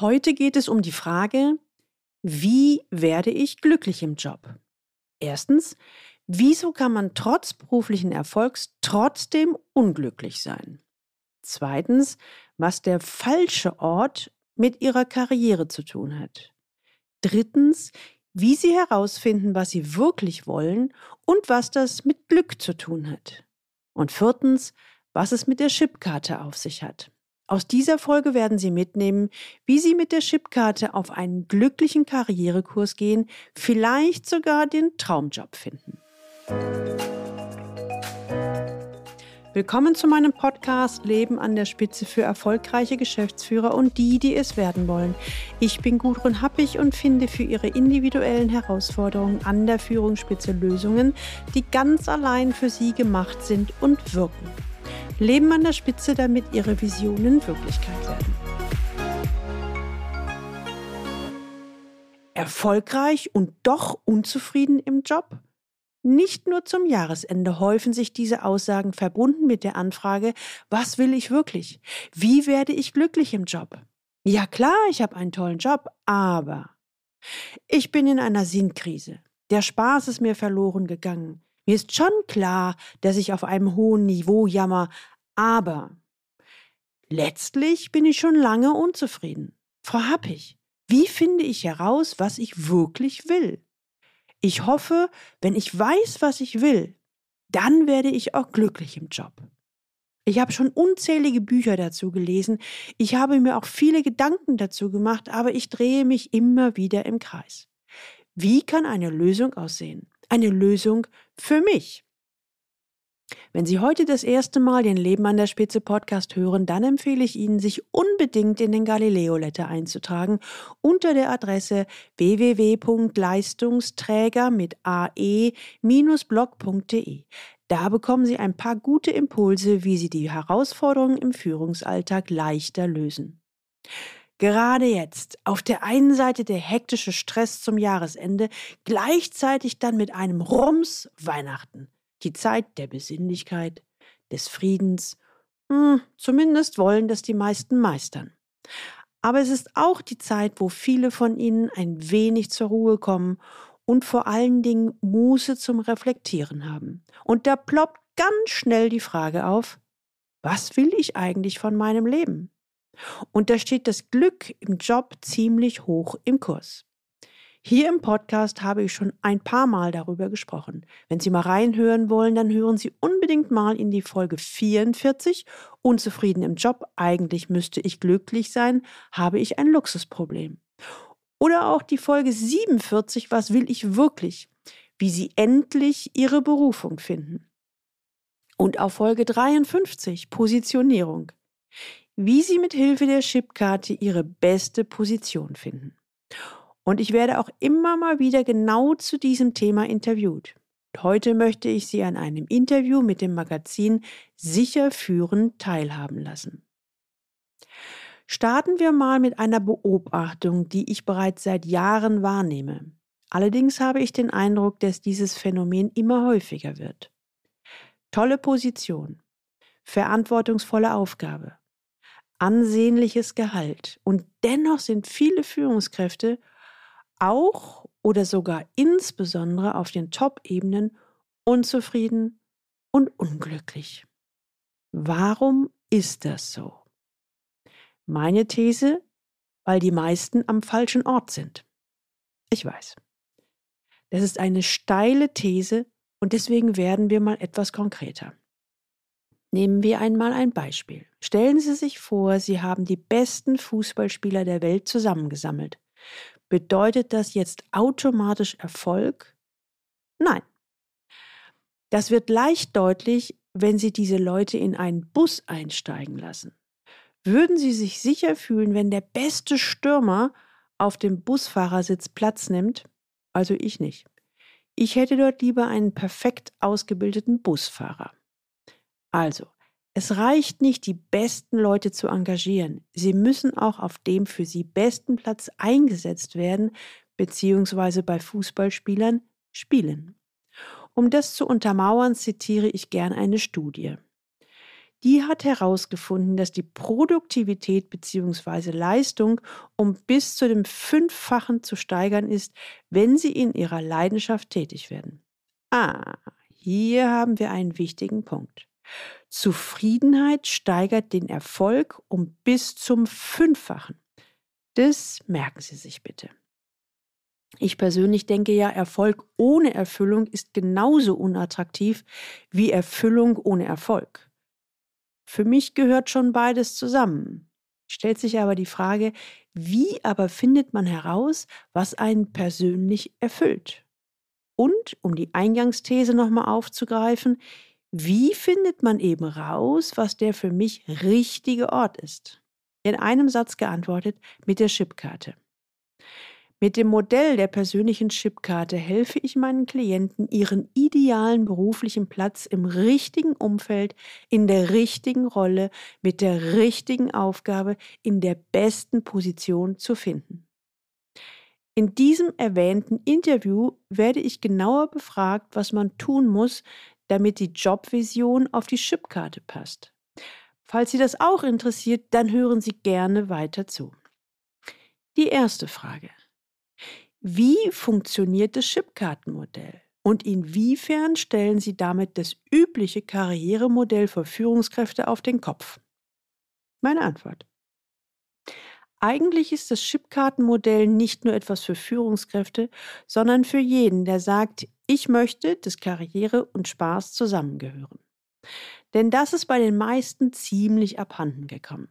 Heute geht es um die Frage, wie werde ich glücklich im Job? Erstens, wieso kann man trotz beruflichen Erfolgs trotzdem unglücklich sein? Zweitens, was der falsche Ort mit ihrer Karriere zu tun hat. Drittens, wie sie herausfinden, was sie wirklich wollen und was das mit Glück zu tun hat. Und viertens, was es mit der Chipkarte auf sich hat. Aus dieser Folge werden Sie mitnehmen, wie Sie mit der Chipkarte auf einen glücklichen Karrierekurs gehen, vielleicht sogar den Traumjob finden. Willkommen zu meinem Podcast Leben an der Spitze für erfolgreiche Geschäftsführer und die, die es werden wollen. Ich bin Gudrun Happig und finde für Ihre individuellen Herausforderungen an der Führungsspitze Lösungen, die ganz allein für Sie gemacht sind und wirken. Leben an der Spitze, damit ihre Visionen Wirklichkeit werden. Erfolgreich und doch unzufrieden im Job? Nicht nur zum Jahresende häufen sich diese Aussagen verbunden mit der Anfrage, was will ich wirklich? Wie werde ich glücklich im Job? Ja klar, ich habe einen tollen Job, aber ich bin in einer Sinnkrise. Der Spaß ist mir verloren gegangen. Mir ist schon klar, dass ich auf einem hohen Niveau jammer, aber letztlich bin ich schon lange unzufrieden. Frau Happig, wie finde ich heraus, was ich wirklich will? Ich hoffe, wenn ich weiß, was ich will, dann werde ich auch glücklich im Job. Ich habe schon unzählige Bücher dazu gelesen, ich habe mir auch viele Gedanken dazu gemacht, aber ich drehe mich immer wieder im Kreis. Wie kann eine Lösung aussehen? Eine Lösung für mich. Wenn Sie heute das erste Mal den Leben an der Spitze Podcast hören, dann empfehle ich Ihnen, sich unbedingt in den Galileo Letter einzutragen unter der Adresse www.leistungsträger mit ae-blog.de. Da bekommen Sie ein paar gute Impulse, wie Sie die Herausforderungen im Führungsalltag leichter lösen. Gerade jetzt, auf der einen Seite der hektische Stress zum Jahresende, gleichzeitig dann mit einem Rums Weihnachten die Zeit der Besinnlichkeit, des Friedens, hm, zumindest wollen das die meisten meistern. Aber es ist auch die Zeit, wo viele von ihnen ein wenig zur Ruhe kommen und vor allen Dingen Muße zum Reflektieren haben. Und da ploppt ganz schnell die Frage auf, was will ich eigentlich von meinem Leben? Und da steht das Glück im Job ziemlich hoch im Kurs. Hier im Podcast habe ich schon ein paar Mal darüber gesprochen. Wenn Sie mal reinhören wollen, dann hören Sie unbedingt mal in die Folge 44. Unzufrieden im Job, eigentlich müsste ich glücklich sein, habe ich ein Luxusproblem. Oder auch die Folge 47, was will ich wirklich? Wie Sie endlich Ihre Berufung finden. Und auf Folge 53, Positionierung. Wie Sie mit Hilfe der Chipkarte Ihre beste Position finden. Und ich werde auch immer mal wieder genau zu diesem Thema interviewt. Heute möchte ich Sie an einem Interview mit dem Magazin Sicher führen teilhaben lassen. Starten wir mal mit einer Beobachtung, die ich bereits seit Jahren wahrnehme. Allerdings habe ich den Eindruck, dass dieses Phänomen immer häufiger wird. Tolle Position, verantwortungsvolle Aufgabe, ansehnliches Gehalt und dennoch sind viele Führungskräfte auch oder sogar insbesondere auf den Top-Ebenen unzufrieden und unglücklich. Warum ist das so? Meine These, weil die meisten am falschen Ort sind. Ich weiß. Das ist eine steile These und deswegen werden wir mal etwas konkreter. Nehmen wir einmal ein Beispiel. Stellen Sie sich vor, Sie haben die besten Fußballspieler der Welt zusammengesammelt. Bedeutet das jetzt automatisch Erfolg? Nein. Das wird leicht deutlich, wenn Sie diese Leute in einen Bus einsteigen lassen. Würden Sie sich sicher fühlen, wenn der beste Stürmer auf dem Busfahrersitz Platz nimmt? Also ich nicht. Ich hätte dort lieber einen perfekt ausgebildeten Busfahrer. Also, es reicht nicht, die besten Leute zu engagieren. Sie müssen auch auf dem für sie besten Platz eingesetzt werden, beziehungsweise bei Fußballspielern spielen. Um das zu untermauern, zitiere ich gern eine Studie. die hat herausgefunden, dass die Produktivität bzw. Leistung um bis zu dem Fünffachen zu steigern ist, wenn sie in ihrer Leidenschaft tätig werden. Ah, hier haben wir einen wichtigen Punkt. Zufriedenheit steigert den Erfolg um bis zum Fünffachen. Das merken Sie sich bitte. Ich persönlich denke ja, Erfolg ohne Erfüllung ist genauso unattraktiv wie Erfüllung ohne Erfolg. Für mich gehört schon beides zusammen. Stellt sich aber die Frage, wie aber findet man heraus, was einen persönlich erfüllt? Und, um die Eingangsthese nochmal aufzugreifen, wie findet man eben raus, was der für mich richtige Ort ist? In einem Satz geantwortet mit der Chipkarte. Mit dem Modell der persönlichen Chipkarte helfe ich meinen Klienten, ihren idealen beruflichen Platz im richtigen Umfeld, in der richtigen Rolle, mit der richtigen Aufgabe, in der besten Position zu finden. In diesem erwähnten Interview werde ich genauer befragt, was man tun muss, damit die Jobvision auf die Chipkarte passt. Falls Sie das auch interessiert, dann hören Sie gerne weiter zu. Die erste Frage. Wie funktioniert das Chipkartenmodell? Und inwiefern stellen Sie damit das übliche Karrieremodell für Führungskräfte auf den Kopf? Meine Antwort. Eigentlich ist das Chipkartenmodell nicht nur etwas für Führungskräfte, sondern für jeden, der sagt, ich möchte, dass Karriere und Spaß zusammengehören. Denn das ist bei den meisten ziemlich abhanden gekommen.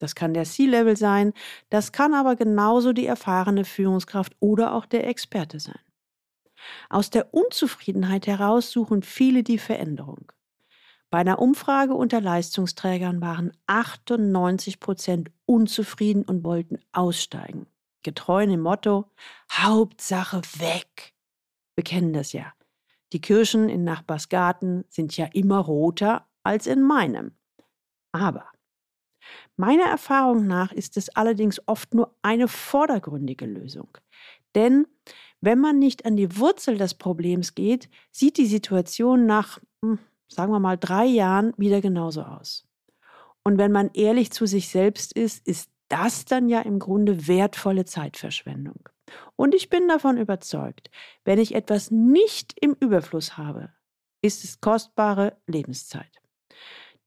Das kann der C-Level sein, das kann aber genauso die erfahrene Führungskraft oder auch der Experte sein. Aus der Unzufriedenheit heraus suchen viele die Veränderung. Bei einer Umfrage unter Leistungsträgern waren 98 Prozent unzufrieden und wollten aussteigen. Getreu dem Motto Hauptsache weg. Wir kennen das ja. Die Kirschen in Nachbarsgarten sind ja immer roter als in meinem. Aber meiner Erfahrung nach ist es allerdings oft nur eine vordergründige Lösung. Denn wenn man nicht an die Wurzel des Problems geht, sieht die Situation nach hm, sagen wir mal, drei Jahren wieder genauso aus. Und wenn man ehrlich zu sich selbst ist, ist das dann ja im Grunde wertvolle Zeitverschwendung. Und ich bin davon überzeugt, wenn ich etwas nicht im Überfluss habe, ist es kostbare Lebenszeit.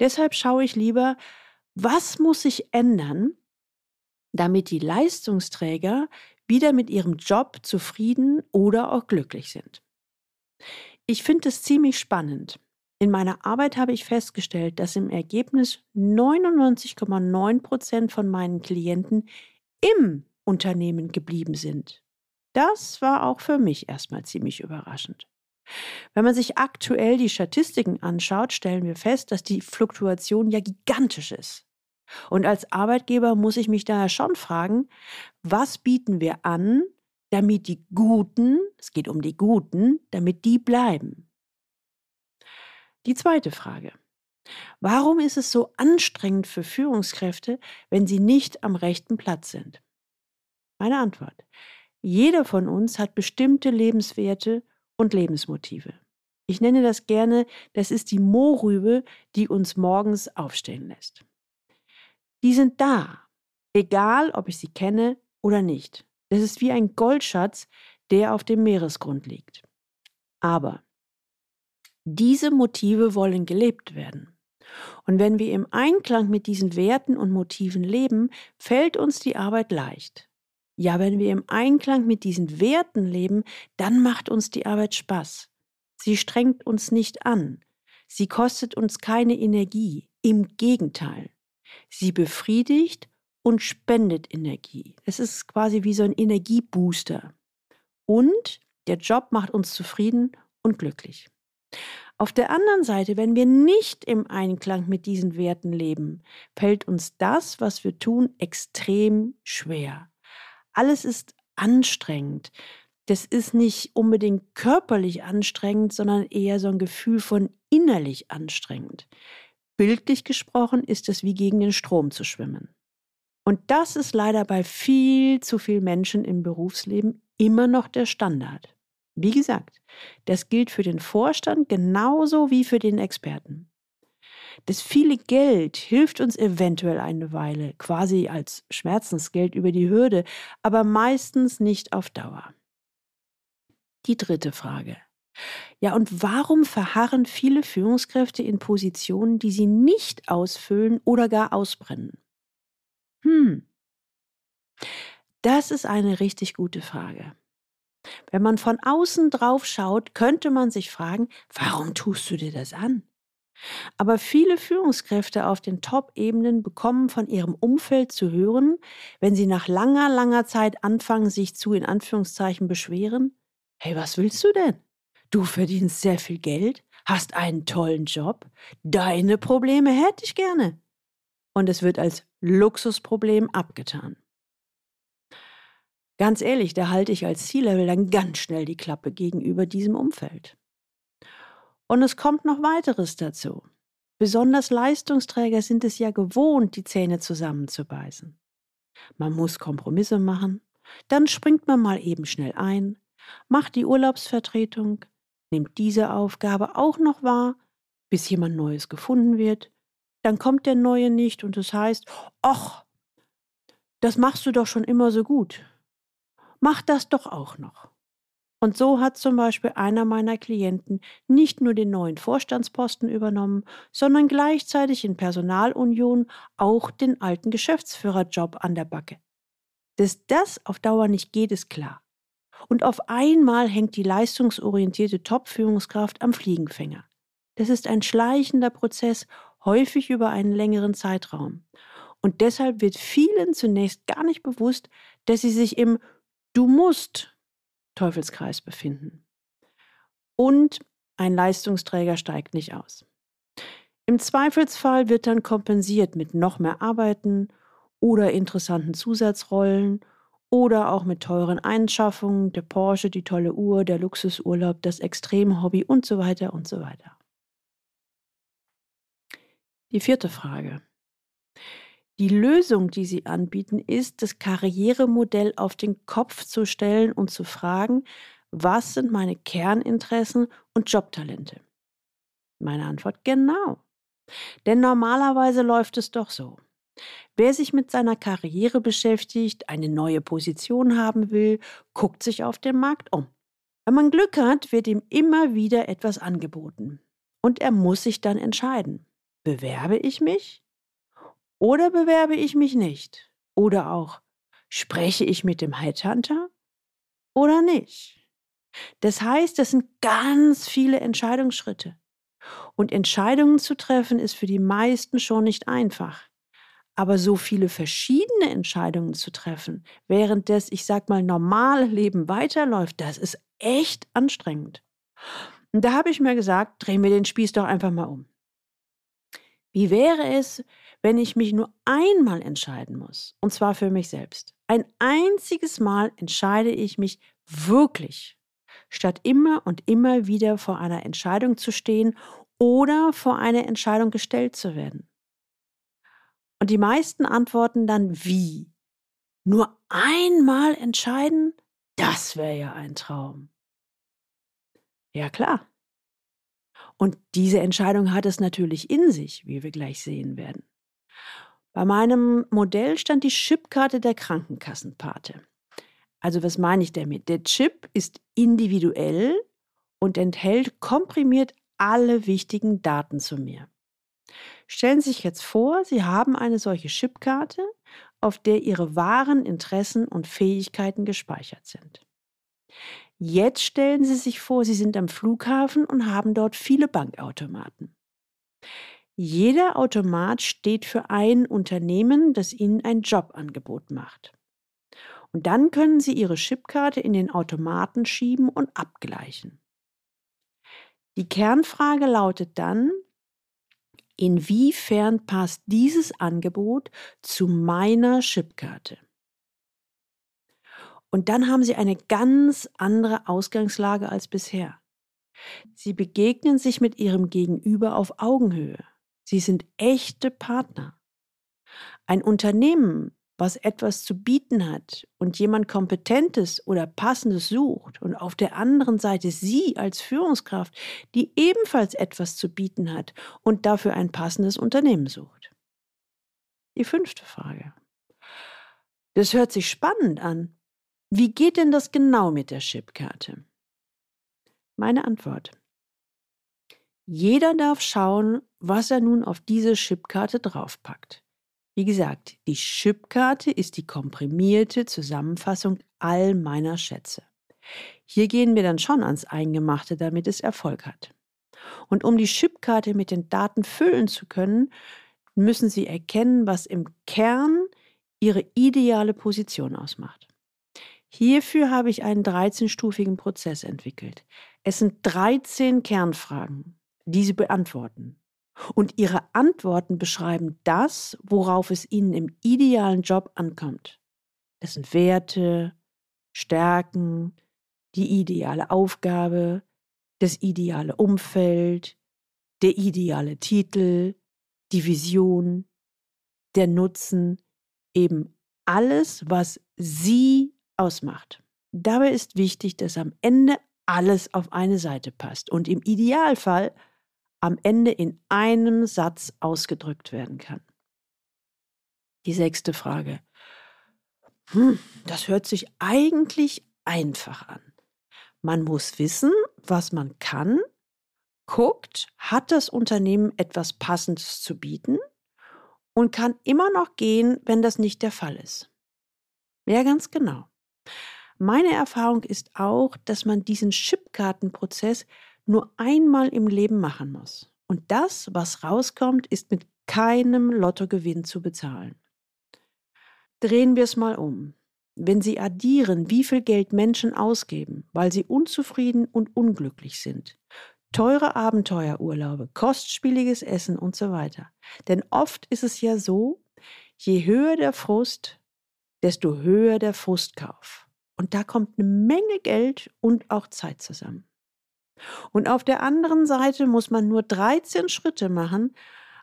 Deshalb schaue ich lieber, was muss sich ändern, damit die Leistungsträger wieder mit ihrem Job zufrieden oder auch glücklich sind. Ich finde es ziemlich spannend, in meiner Arbeit habe ich festgestellt, dass im Ergebnis 99,9 Prozent von meinen Klienten im Unternehmen geblieben sind. Das war auch für mich erstmal ziemlich überraschend. Wenn man sich aktuell die Statistiken anschaut, stellen wir fest, dass die Fluktuation ja gigantisch ist. Und als Arbeitgeber muss ich mich daher schon fragen, was bieten wir an, damit die Guten, es geht um die Guten, damit die bleiben. Die zweite Frage. Warum ist es so anstrengend für Führungskräfte, wenn sie nicht am rechten Platz sind? Meine Antwort. Jeder von uns hat bestimmte Lebenswerte und Lebensmotive. Ich nenne das gerne, das ist die Mohrrübe, die uns morgens aufstehen lässt. Die sind da, egal ob ich sie kenne oder nicht. Das ist wie ein Goldschatz, der auf dem Meeresgrund liegt. Aber diese Motive wollen gelebt werden. Und wenn wir im Einklang mit diesen Werten und Motiven leben, fällt uns die Arbeit leicht. Ja, wenn wir im Einklang mit diesen Werten leben, dann macht uns die Arbeit Spaß. Sie strengt uns nicht an. Sie kostet uns keine Energie. Im Gegenteil. Sie befriedigt und spendet Energie. Es ist quasi wie so ein Energiebooster. Und der Job macht uns zufrieden und glücklich. Auf der anderen Seite, wenn wir nicht im Einklang mit diesen Werten leben, fällt uns das, was wir tun, extrem schwer. Alles ist anstrengend. Das ist nicht unbedingt körperlich anstrengend, sondern eher so ein Gefühl von innerlich anstrengend. Bildlich gesprochen ist es wie gegen den Strom zu schwimmen. Und das ist leider bei viel zu vielen Menschen im Berufsleben immer noch der Standard. Wie gesagt, das gilt für den Vorstand genauso wie für den Experten. Das viele Geld hilft uns eventuell eine Weile, quasi als Schmerzensgeld über die Hürde, aber meistens nicht auf Dauer. Die dritte Frage. Ja, und warum verharren viele Führungskräfte in Positionen, die sie nicht ausfüllen oder gar ausbrennen? Hm. Das ist eine richtig gute Frage. Wenn man von außen drauf schaut, könnte man sich fragen, warum tust du dir das an? Aber viele Führungskräfte auf den Top-Ebenen bekommen von ihrem Umfeld zu hören, wenn sie nach langer, langer Zeit anfangen, sich zu in Anführungszeichen beschweren, hey, was willst du denn? Du verdienst sehr viel Geld, hast einen tollen Job, deine Probleme hätte ich gerne. Und es wird als Luxusproblem abgetan. Ganz ehrlich, da halte ich als C-Level dann ganz schnell die Klappe gegenüber diesem Umfeld. Und es kommt noch weiteres dazu. Besonders Leistungsträger sind es ja gewohnt, die Zähne zusammenzubeißen. Man muss Kompromisse machen, dann springt man mal eben schnell ein, macht die Urlaubsvertretung, nimmt diese Aufgabe auch noch wahr, bis jemand Neues gefunden wird, dann kommt der Neue nicht und es heißt, ach, das machst du doch schon immer so gut. Mach das doch auch noch. Und so hat zum Beispiel einer meiner Klienten nicht nur den neuen Vorstandsposten übernommen, sondern gleichzeitig in Personalunion auch den alten Geschäftsführerjob an der Backe. Dass das auf Dauer nicht geht, ist klar. Und auf einmal hängt die leistungsorientierte Top-Führungskraft am Fliegenfänger. Das ist ein schleichender Prozess, häufig über einen längeren Zeitraum. Und deshalb wird vielen zunächst gar nicht bewusst, dass sie sich im Du musst Teufelskreis befinden. Und ein Leistungsträger steigt nicht aus. Im Zweifelsfall wird dann kompensiert mit noch mehr Arbeiten oder interessanten Zusatzrollen oder auch mit teuren Einschaffungen, der Porsche, die tolle Uhr, der Luxusurlaub, das Extremhobby und so weiter und so weiter. Die vierte Frage. Die Lösung, die sie anbieten, ist, das Karrieremodell auf den Kopf zu stellen und zu fragen, was sind meine Kerninteressen und Jobtalente? Meine Antwort genau. Denn normalerweise läuft es doch so. Wer sich mit seiner Karriere beschäftigt, eine neue Position haben will, guckt sich auf dem Markt um. Wenn man Glück hat, wird ihm immer wieder etwas angeboten. Und er muss sich dann entscheiden. Bewerbe ich mich oder bewerbe ich mich nicht? Oder auch, spreche ich mit dem Headhunter oder nicht? Das heißt, das sind ganz viele Entscheidungsschritte. Und Entscheidungen zu treffen ist für die meisten schon nicht einfach. Aber so viele verschiedene Entscheidungen zu treffen, während das, ich sag mal, normale Leben weiterläuft, das ist echt anstrengend. Und da habe ich mir gesagt, drehen wir den Spieß doch einfach mal um. Wie wäre es, wenn ich mich nur einmal entscheiden muss, und zwar für mich selbst? Ein einziges Mal entscheide ich mich wirklich, statt immer und immer wieder vor einer Entscheidung zu stehen oder vor eine Entscheidung gestellt zu werden. Und die meisten antworten dann wie? Nur einmal entscheiden? Das wäre ja ein Traum. Ja klar, und diese Entscheidung hat es natürlich in sich, wie wir gleich sehen werden. Bei meinem Modell stand die Chipkarte der Krankenkassenpate. Also was meine ich damit? Der Chip ist individuell und enthält komprimiert alle wichtigen Daten zu mir. Stellen Sie sich jetzt vor, Sie haben eine solche Chipkarte, auf der Ihre wahren Interessen und Fähigkeiten gespeichert sind. Jetzt stellen Sie sich vor, Sie sind am Flughafen und haben dort viele Bankautomaten. Jeder Automat steht für ein Unternehmen, das Ihnen ein Jobangebot macht. Und dann können Sie Ihre Chipkarte in den Automaten schieben und abgleichen. Die Kernfrage lautet dann, inwiefern passt dieses Angebot zu meiner Chipkarte? Und dann haben sie eine ganz andere Ausgangslage als bisher. Sie begegnen sich mit ihrem Gegenüber auf Augenhöhe. Sie sind echte Partner. Ein Unternehmen, was etwas zu bieten hat und jemand Kompetentes oder Passendes sucht und auf der anderen Seite Sie als Führungskraft, die ebenfalls etwas zu bieten hat und dafür ein passendes Unternehmen sucht. Die fünfte Frage. Das hört sich spannend an. Wie geht denn das genau mit der Chipkarte? Meine Antwort. Jeder darf schauen, was er nun auf diese Chipkarte draufpackt. Wie gesagt, die Chipkarte ist die komprimierte Zusammenfassung all meiner Schätze. Hier gehen wir dann schon ans Eingemachte, damit es Erfolg hat. Und um die Chipkarte mit den Daten füllen zu können, müssen Sie erkennen, was im Kern Ihre ideale Position ausmacht. Hierfür habe ich einen 13-stufigen Prozess entwickelt. Es sind 13 Kernfragen, die Sie beantworten. Und Ihre Antworten beschreiben das, worauf es Ihnen im idealen Job ankommt. Das sind Werte, Stärken, die ideale Aufgabe, das ideale Umfeld, der ideale Titel, die Vision, der Nutzen, eben alles, was Sie ausmacht. Dabei ist wichtig, dass am Ende alles auf eine Seite passt und im Idealfall am Ende in einem Satz ausgedrückt werden kann. Die sechste Frage. Hm, das hört sich eigentlich einfach an. Man muss wissen, was man kann, guckt, hat das Unternehmen etwas Passendes zu bieten und kann immer noch gehen, wenn das nicht der Fall ist. Ja, ganz genau. Meine Erfahrung ist auch, dass man diesen Chipkartenprozess nur einmal im Leben machen muss. Und das, was rauskommt, ist mit keinem Lottogewinn zu bezahlen. Drehen wir es mal um. Wenn Sie addieren, wie viel Geld Menschen ausgeben, weil sie unzufrieden und unglücklich sind, teure Abenteuerurlaube, kostspieliges Essen und so weiter. Denn oft ist es ja so, je höher der Frust, desto höher der Frustkauf. Und da kommt eine Menge Geld und auch Zeit zusammen. Und auf der anderen Seite muss man nur 13 Schritte machen,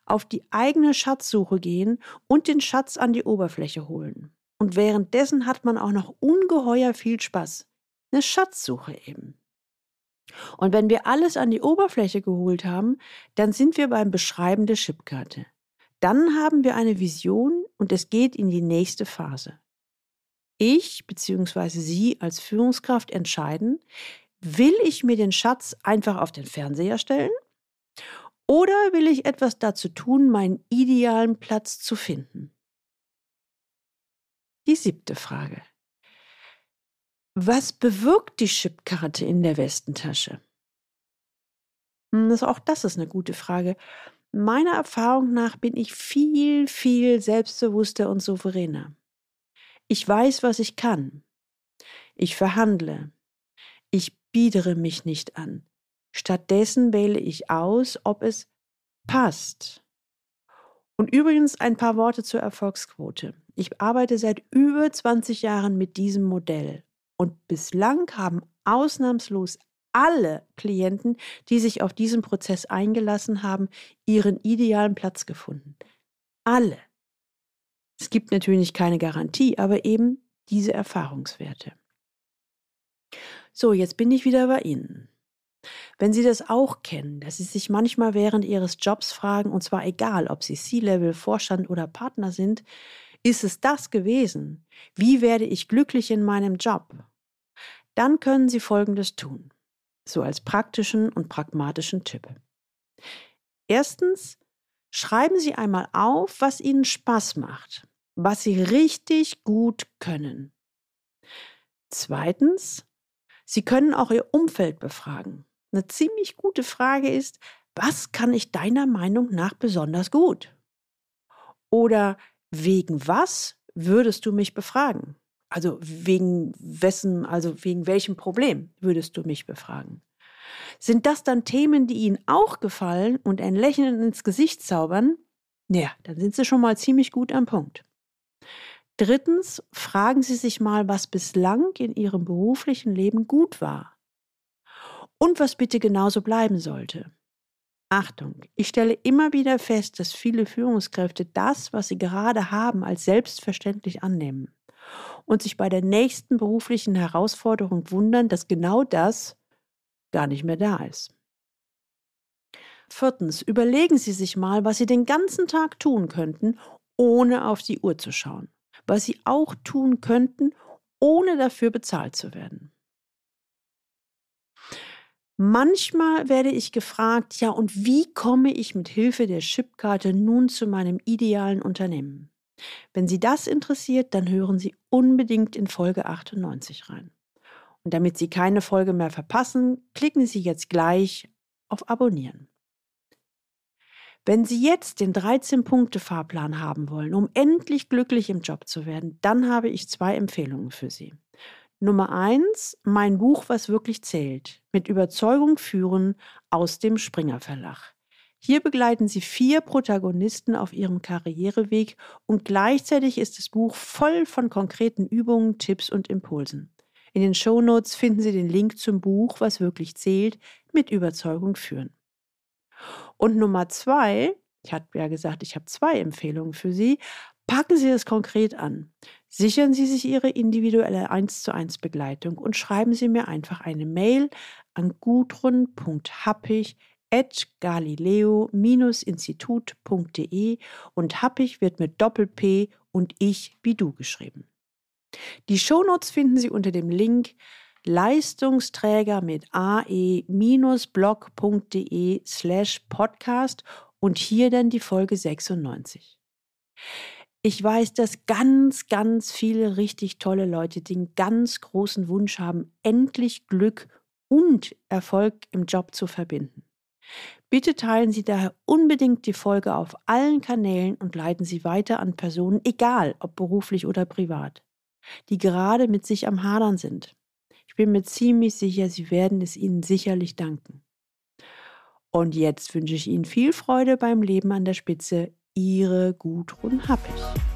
auf die eigene Schatzsuche gehen und den Schatz an die Oberfläche holen. Und währenddessen hat man auch noch ungeheuer viel Spaß. Eine Schatzsuche eben. Und wenn wir alles an die Oberfläche geholt haben, dann sind wir beim Beschreiben der Chipkarte. Dann haben wir eine Vision und es geht in die nächste Phase. Ich bzw. Sie als Führungskraft entscheiden, will ich mir den Schatz einfach auf den Fernseher stellen oder will ich etwas dazu tun, meinen idealen Platz zu finden? Die siebte Frage. Was bewirkt die Chipkarte in der Westentasche? Hm, auch das ist eine gute Frage. Meiner Erfahrung nach bin ich viel, viel selbstbewusster und souveräner. Ich weiß, was ich kann. Ich verhandle. Ich biedere mich nicht an. Stattdessen wähle ich aus, ob es passt. Und übrigens ein paar Worte zur Erfolgsquote. Ich arbeite seit über 20 Jahren mit diesem Modell und bislang haben ausnahmslos alle Klienten, die sich auf diesen Prozess eingelassen haben, ihren idealen Platz gefunden. Alle. Es gibt natürlich keine Garantie, aber eben diese Erfahrungswerte. So, jetzt bin ich wieder bei Ihnen. Wenn Sie das auch kennen, dass Sie sich manchmal während Ihres Jobs fragen, und zwar egal, ob Sie C-Level, Vorstand oder Partner sind, ist es das gewesen? Wie werde ich glücklich in meinem Job? dann können Sie Folgendes tun, so als praktischen und pragmatischen Tipp. Erstens, schreiben Sie einmal auf, was Ihnen Spaß macht, was Sie richtig gut können. Zweitens, Sie können auch Ihr Umfeld befragen. Eine ziemlich gute Frage ist, was kann ich deiner Meinung nach besonders gut? Oder wegen was würdest du mich befragen? Also wegen wessen, also wegen welchem Problem würdest du mich befragen? Sind das dann Themen, die Ihnen auch gefallen und ein Lächeln ins Gesicht zaubern? Naja, dann sind Sie schon mal ziemlich gut am Punkt. Drittens, fragen Sie sich mal, was bislang in Ihrem beruflichen Leben gut war und was bitte genauso bleiben sollte. Achtung, ich stelle immer wieder fest, dass viele Führungskräfte das, was sie gerade haben, als selbstverständlich annehmen und sich bei der nächsten beruflichen Herausforderung wundern, dass genau das gar nicht mehr da ist. Viertens, überlegen Sie sich mal, was Sie den ganzen Tag tun könnten, ohne auf die Uhr zu schauen. Was Sie auch tun könnten, ohne dafür bezahlt zu werden. Manchmal werde ich gefragt, ja, und wie komme ich mit Hilfe der Chipkarte nun zu meinem idealen Unternehmen? Wenn Sie das interessiert, dann hören Sie unbedingt in Folge 98 rein. Und damit Sie keine Folge mehr verpassen, klicken Sie jetzt gleich auf Abonnieren. Wenn Sie jetzt den 13-Punkte-Fahrplan haben wollen, um endlich glücklich im Job zu werden, dann habe ich zwei Empfehlungen für Sie. Nummer eins, mein Buch Was wirklich zählt, mit Überzeugung führen aus dem Springer Verlag. Hier begleiten Sie vier Protagonisten auf ihrem Karriereweg und gleichzeitig ist das Buch voll von konkreten Übungen, Tipps und Impulsen. In den Shownotes finden Sie den Link zum Buch Was wirklich zählt, mit Überzeugung führen. Und Nummer zwei, ich hatte ja gesagt, ich habe zwei Empfehlungen für Sie, packen Sie es konkret an. Sichern Sie sich Ihre individuelle 1 zu 1 Begleitung und schreiben Sie mir einfach eine Mail an gudrun.happig.galileo-institut.de und Happig wird mit Doppel-P und ich wie du geschrieben. Die Shownotes finden Sie unter dem Link Leistungsträger mit ae-blog.de slash podcast und hier dann die Folge 96. Ich weiß, dass ganz, ganz viele richtig tolle Leute den ganz großen Wunsch haben, endlich Glück und Erfolg im Job zu verbinden. Bitte teilen Sie daher unbedingt die Folge auf allen Kanälen und leiten Sie weiter an Personen, egal ob beruflich oder privat, die gerade mit sich am Hadern sind. Bin mir ziemlich sicher, Sie werden es Ihnen sicherlich danken. Und jetzt wünsche ich Ihnen viel Freude beim Leben an der Spitze Ihre Gudrun Happig.